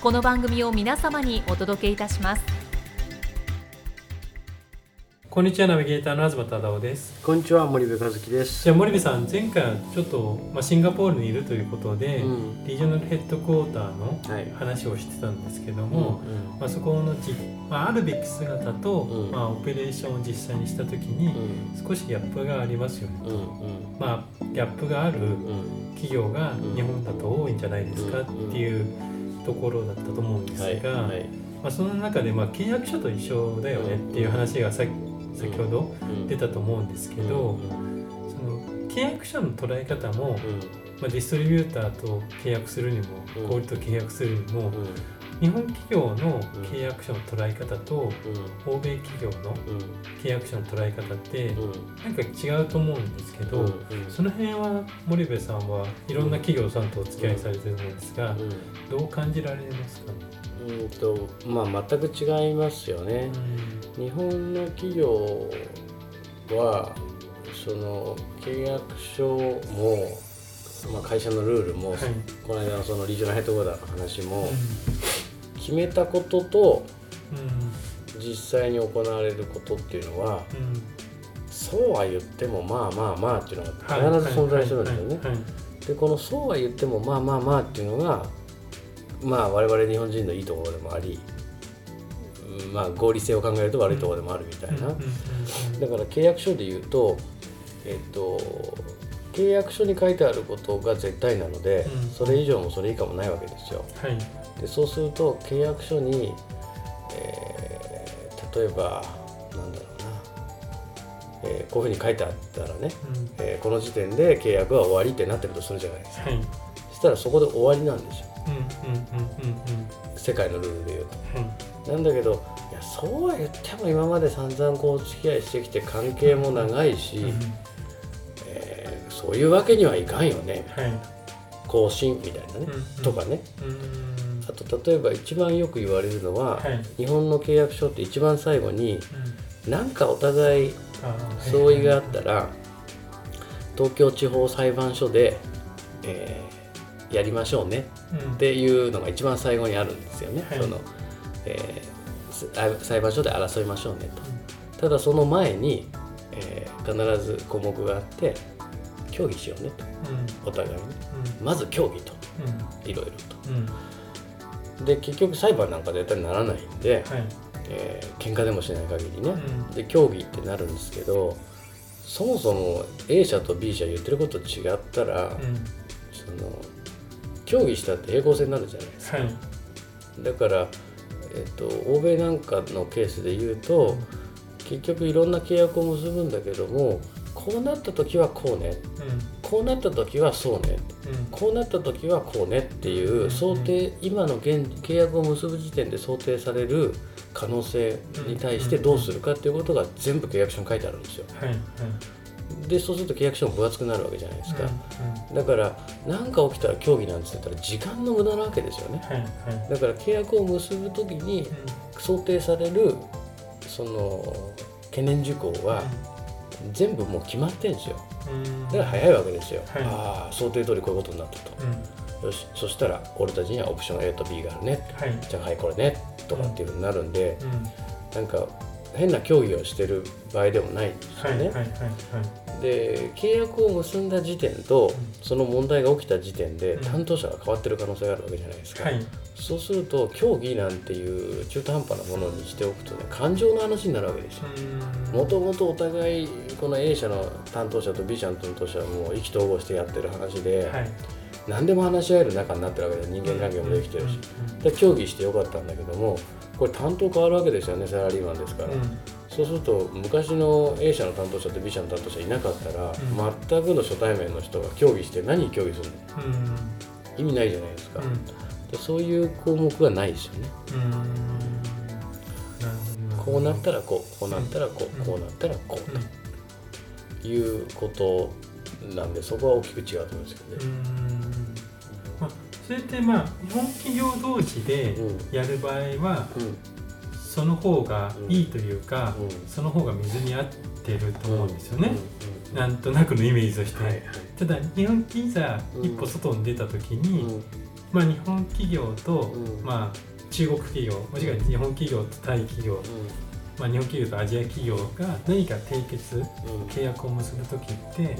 この番組を皆様にお届けいたします。こんにちはナビゲーターの東忠夫です。こんにちは森部和樹です。じゃあ森部さん前回はちょっと、まあ、シンガポールにいるということで、うん。リージョナルヘッドクォーターのはい。話をしてたんですけどうも、ん。まあ、そこのじ、まあ、あるべき姿と、うん。まあ、オペレーションを実際にした時にうん。少しギャップがありますよね、うんうん。まあ、ギャップがあるうん企業がうん日本だと多いんじゃないですかっていうところだったと思うんですはいが、はい。まあ、その中でまあ契約書と一緒だよねっていう話がさ先ほどうん。出たと思うんですけど、うんその契約書の捉え方も、うん。まあ、ディストリビューターと契約するにもうん。小売と契約するにも、うん日本企業の契約書の捉え方と欧米企業のうん。契約書の捉え方ってうん。なんか違うと思うんですけど、うん。その辺は森部さんはいろんな企業さんとお付き合いされてるんですが、どう感じられますか？ね、うんうんとまあ全く違いますよね。日本の企業はその契約書も、まあ、会社のルールも、はい。この間のそのリージョナルヘッドコーダーの話も、う決めたこととん。実際に行われることっていうのはそうは言ってもまあまあまあっていうのがはい。必ず存在するんですよね。でこのそうは言ってもまあまあまあっていうのがまあ我々日本人のいいところでもあり、うんまあ合理性を考えると悪いところでもあるみたいな。だから契約書で言うと、えっと、契約書に書いてあることが絶対なので、うん。それ以上もそれ以下もないわけですよ。はいでそうすると契約書に、えー例えばなんだろうな、えーこういうふうに書いてあったらね、うん。えーこの時点で契約は終わりってなってるとするじゃないですか。はい。そしたらそこで終わりなんですよ。うんうんうんうん。うん世界のルールで言うはい。と。なんだけどいやそうは言っても今まで散々こうお付き合いしてきて関係も長いし、うんえーそういうわけにはいかんよね。はい。更新みたいなね、うんとかね。うんあと例えば一番よく言われるのは、はい。日本の契約書って一番最後にうん。何かお互い相違があったら東京地方裁判所で、えーやりましょうねうん。っていうのが一番最後にあるんですよね、はい。その、えー裁判所で争いましょうねと。ただその前に、えー必ず項目があって協議しようねと。うん。お互いに。うん。まず協議と。うん。いろいろうん。とで結局裁判なんか絶対ならないんで、はい。えー喧嘩でもしない限りね、うん。で協議ってなるんですけどそもそも A 社と B 社言ってること違ったら、うん。その協議したって平行線になるじゃないですか。はい。だから、えっと、欧米なんかのケースで言うと、結局いろんな契約を結ぶんだけどもこうなった時はこうね。こうなった時はそうね。うん。こうなった時はこうねっていううん想定今の現契約を結ぶ時点で想定される可能性に対してどうするかっていうことが全部契約書に書いてあるんですよ。はいはい。でそうすると契約書も分厚くなるわけじゃないですか。うんだから何か起きたら協議なんて言ったら時間の無駄なわけですよね。はいはい。だから契約を結ぶ時に想定されるその懸念事項は全部もう決まってんですよ。うん。だから早いわけですよ。はい。ああ想定通りこういうことになったと。うん。よしそしたら俺たちにはオプション A と B があるね。はい。じゃあはいこれね。とかっていうふうになるんでうん。なんか変な協議をしてる場合でもないんですよね。で契約を結んだ時点と、ん。その問題が起きた時点でうん。担当者が変わってる可能性があるわけじゃないですか、はい。そうすると協議なんていう中途半端なものにしておくとね感情の話になるわけですよ。もともとお互いこの A 社の担当者と B 社の担当者はもう意気投合してやってる話で、はい何でも話し合える仲になってるわけで人間関係もできてるし、うんで協議してよかったんだけどもこれ担当変わるわけですよねサラリーマンですから、うん。うんそうすると昔の A 社の担当者と B 社の担当者いなかったら、全くの初対面の人が協議して何協議するの？うん。意味ないじゃないですか、うん。でそういう項目がないですよね。こうなったらこうこうなったらこうん。うこうなったらこうんうということなんでそこは大きく違うと思うんですけどね。それってまあ日本企業同士でうん。やる場合はうん。その方がいいというか、うん。その方が水に合ってると思うんですよね、うん。なんとなくのイメージとして、はいはい。ただ日本企業がうん。一歩外に出た時に、うん。まあ、日本企業と、うん。まあ、中国企業もしくは日本企業とタイ企業、まあ、日本企業とアジア企業が何か締結契約を結ぶ時って、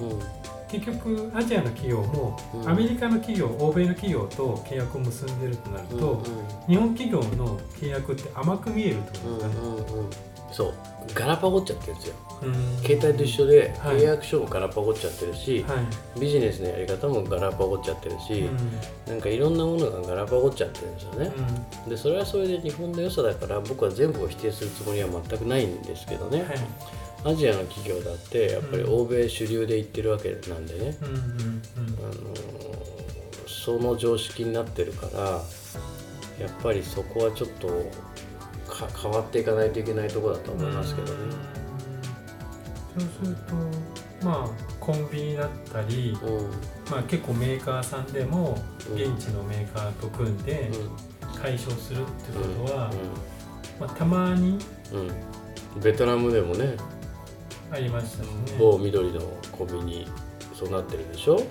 結局アジアの企業もうん。アメリカの企業欧米の企業と契約を結んでるとなると、うん日本企業の契約って甘く見えるってこうんとですかね。うんうんそう。ガラパゴっちゃってるんですよ。うん。携帯と一緒ではい。契約書もガラパゴっちゃってるし、はい。ビジネスのやり方もガラパゴっちゃってるし、なんかいろんなものがガラパゴっちゃってるんですよね、でそれはそれで日本の良さだから僕は全部を否定するつもりは全くないんですけどね、はいアジアの企業だってやっぱり欧米主流で言ってるわけなんでね、うんうんうん。あのその常識になってるからやっぱりそこはちょっとか変わっていかないといけないところだと思いますけどね。うんそうするとまあコンビニだったり、うん。まあ、結構メーカーさんでもうん。現地のメーカーと組んで解消するってことは、まあ、たまにベトナムでもねありましたしね。某緑のコンビニそうなってるでしょ？はい、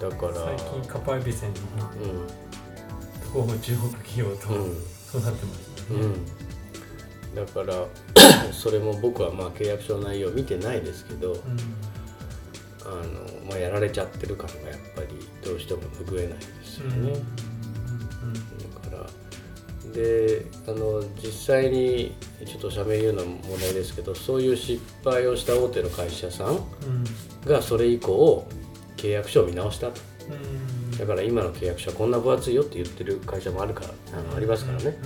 だから最近カパエビセンのう方も中国企業とんうん。そうなってましたね。うん。だから それも僕はまあ契約書の内容を見てないですけどうん。あの、まあ、やられちゃってる感がやっぱりどうしても拭えないですようん。ね。だからであの実際にちょっと社名言うのは問題ですけどそういう失敗をした大手の会社さんうん。がそれ以降契約書を見直したと。うん。だから今の契約書はこんな分厚いよって言ってる会社もあるからあのありますからね、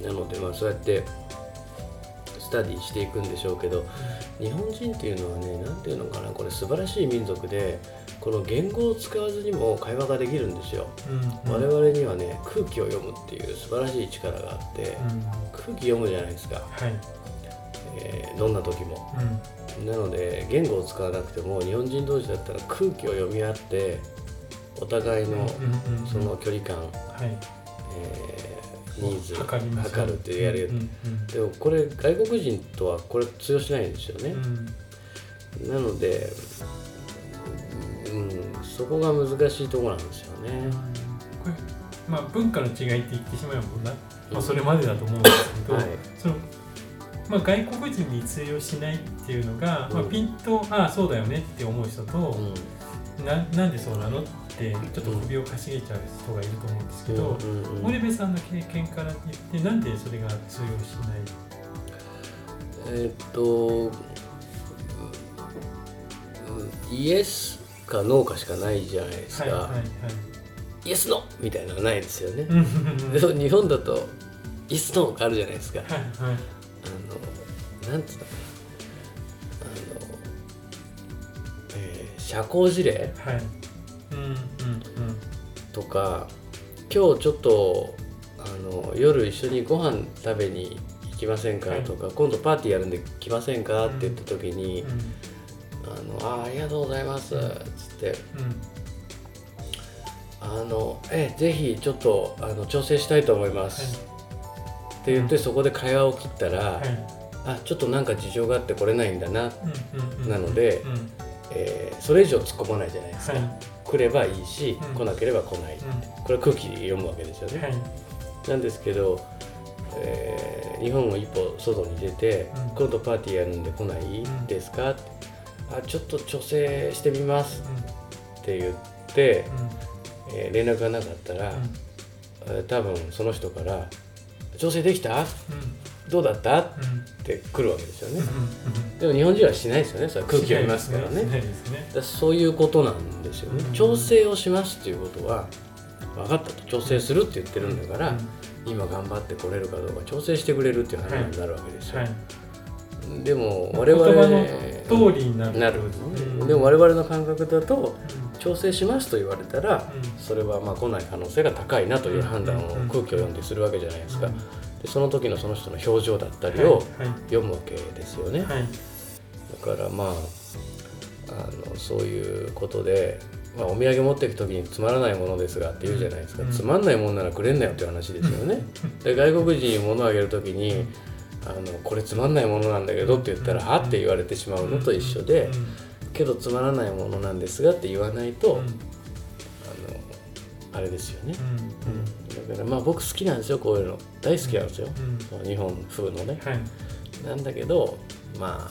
うん、なのでまあそうやってスタディしていくんでしょうけど日本人っていうのはね何ていうのかなこれ素晴らしい民族でこの言語を使わずにも会話ができるんですよ、うん我々にはね空気を読むっていう素晴らしい力があって、うん。空気読むじゃないですか、はい。えーどんな時も。うん。なので言語を使わなくても日本人同士だったら空気を読み合ってお互いのうんうんうん。その距離感、はい。えーニーズ測るってやる、うんうん。でもこれ外国人とはこれ通用しないんですよね、うん。なので、うん、そこが難しいところなんですよね。これまあ文化の違いって言ってしまえばもうな、まあ、それまでだと思うんですけど、はい。そのまあ、外国人に通用しないっていうのが、まあ、うん。ピンとああそうだよねって思う人と、うんななんでそうなの？ってちょっと首をかしげちゃう人がいると思うんですけど、森部さんの経験から言ってなんでそれが通用しない？えーっと、うんイエスかノーかしかないじゃないですか、はいはいはい。イエスノーみたいなのがないですよね。日本だとイエスノーがあるじゃないですか。はいはい。あのなんつうの？社交辞令？はい。うんうんうん。とか今日ちょっとあの夜一緒にご飯食べに行きませんか？はい。とか、今度パーティーやるんで来ませんか？って言った時に、うんあのあありがとうございます。っつって。うん。あのえぜひちょっとあの調整したいと思います、って言ってそこで会話を切ったら、はい。あちょっとなんか事情があって来れないんだな、なのでうんうんえーそれ以上突っ込まないじゃないですか、はい。来ればいいし、うん。来なければ来ない、これは空気で読むわけですよね、はい。なんですけどえー日本を一歩外に出て、うん。今度パーティーやるんで来ない？ん。ですか、あちょっと調整してみます。って言って、えー連絡がなかったら、えー多分その人から「調整できた？どうだった?」って来るわけですよね、でも日本人はしないですよね。それは空気読みますからね。ね。だからそういうことなんですよね、うん。調整をしますっていうことは分かったと。調整するって言ってるんだから、今頑張ってこれるかどうか調整してくれるっていう話になるわけですよ、はい。でも我言々葉の通りになるなる、うん。でも我々の感覚だとうん。調整しますと言われたらそれはまあ来ない可能性が高いなという判断をうん。空気を読んでするわけじゃないですか、うんでその時のその人の表情だったりはいを読むわけですよね、はい。はいだからまああのそういうことで、まあ、お土産持っていく時につまらないものですがって言うじゃないですか、うん。つまんないもんならくれんなよっていう話ですよね、で外国人に物をあげる時にあのこれつまんないものなんだけどって言ったら、はって言われてしまうのと一緒で、けどつまらないものなんですがって言わないと、うん。うんあのあれですよね、うんだからまあ僕好きなんですよこういうの。大好きなんですよ、うん。その日本風のね。はい。なんだけどまあ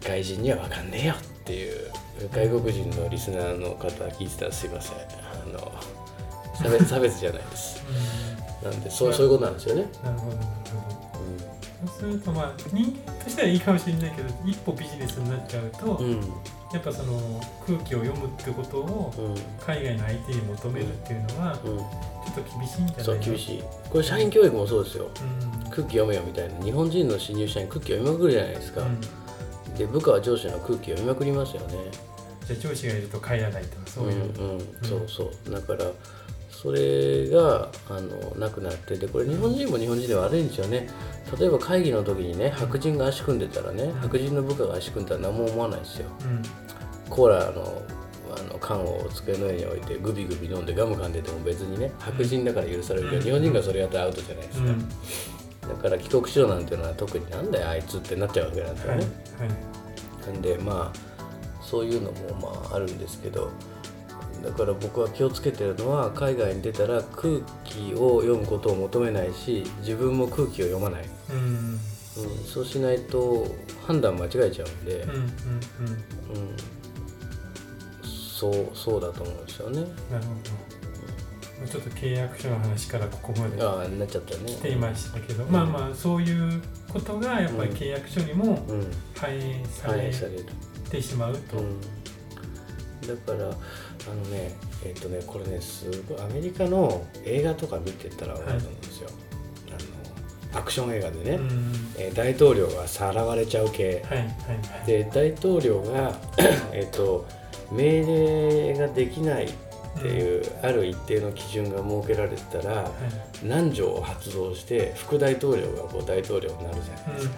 外人には分かんねえよっていう。外国人のリスナーの方聞いてたらすいません。あの差別 差別じゃないです。なんでそうそういうことなんですよね、なるほどなるほどそうするとまあ人間としてはいいかもしれないけど一歩ビジネスになっちゃうと、うん。やっぱその空気を読むってことをうん。海外の相手に求めるっていうのはと厳しいんじゃないそう厳しい。これ社員教育もそうですよ。うん。空気読めよみたいな。日本人の新入社員空気読みまくるじゃないですか、うん。で部下は上司の空気読みまくりますよね。じゃあ上司がいると帰らないとかそういう、うんうん、そうそう。だからそれがあのなくなってでこれ日本人も日本人で悪いんですよね。例えば会議の時にね白人が足組んでたらね白人の部下が足組んだら何も思わないですよ。うん。コーラのあの缶を机の上に置いてグビグビ飲んでガム噛んでても別にね白人だから許されるけど日本人がそれやったらアウトじゃないですか、うん。だから帰国しろなんていうのは特になんだよあいつってなっちゃうわけなんですよはいね、はい。なんでまあそういうのもまああるんですけどだから僕は気をつけてるのは海外に出たら空気を読むことを求めないし自分も空気を読まない、うん。うん、そうしないと判断間違えちゃうんで、うんうんうん。うん、そうそうだと思うんですよね。なるほど。ちょっと契約書の話からここまでああなっちゃったね。来ていましたけど、まあまあそういうことがやっぱり契約書にもうん。反映されてしまうと、うん、だからあのねえっ、とねこれねすごいアメリカの映画とか見てたら分かると思うんですよ、あのアクション映画でね、うん。えー大統領がさらわれちゃう系。はいはいはい。で大統領が えっと命令ができないっていう、ある一定の基準が設けられてたらはい。何条を発動して副大統領がこう大統領になるじゃないですか、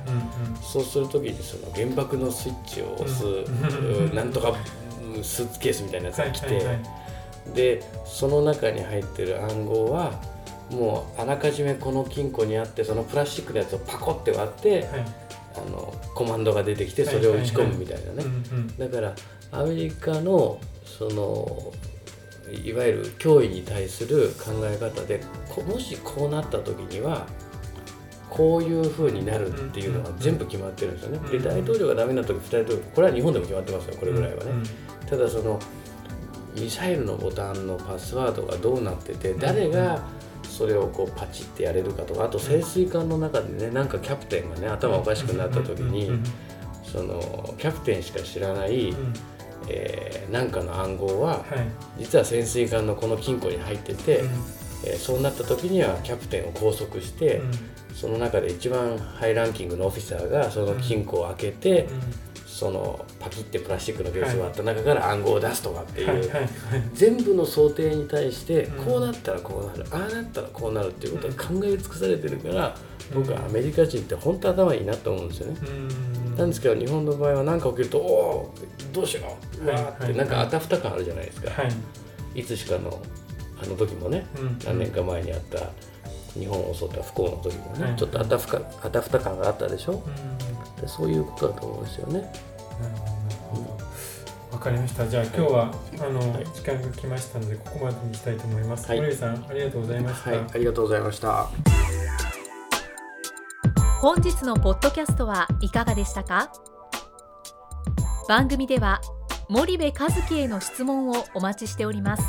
そうするときにその原爆のスイッチを押す、うなんとかうんスーツケースみたいなやつはいが来て、でその中に入ってる暗号はもうあらかじめこの金庫にあってそのプラスチックのやつをパコって割って、はいあのコマンドが出てきてそれを打ち込むみたいなね、だからアメリカのそのいわゆる脅威に対する考え方でこもしこうなった時にはこういう風になるっていうのが全部決まってるんですよね。でうん。大統領がダメな時副大統領これは日本でも決まってますよこれぐらいはね。ただそのミサイルのボタンのパスワードがどうなってて誰がそれをこうパチってやれるかとかあと潜水艦の中でねなんかキャプテンがね頭おかしくなった時にそのキャプテンしか知らないうん。えーなんかの暗号ははい。実は潜水艦のこの金庫に入ってて、うん。えーそうなった時にはキャプテンを拘束して、その中で一番ハイランキングのオフィサーがその金庫を開けて、うんそのパキってプラスチックのケースを割った中から暗号を出すとかっていう、全部の想定に対してうん。こうなったらこうなる、ああなったらこうなるっていうことが考え尽くされてるから、僕はアメリカ人って本当頭いいなと思うんですよね。うん。なんですけど日本の場合は何か起きると「おおどうしよううわ」ーってはいなんかあたふた感あるじゃないですか、はい。い、つしかのあの時もねうん。何年か前にあった日本を襲った不幸の時もね、はい。ちょっとあたふかあたふた感があったでしょ？うんでそういうことだと思うんですよね。なるほどわかりました。じゃあ今日はあのはい。時間が来ましたのでここまでにしたいと思います。はい。さんありがとうございました。はい、ありがとうございました。本日のポッドキャストはいかがでしたか？番組では森部一樹への質問をお待ちしております。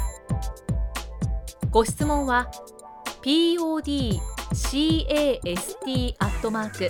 ご質問は podcast アットマーク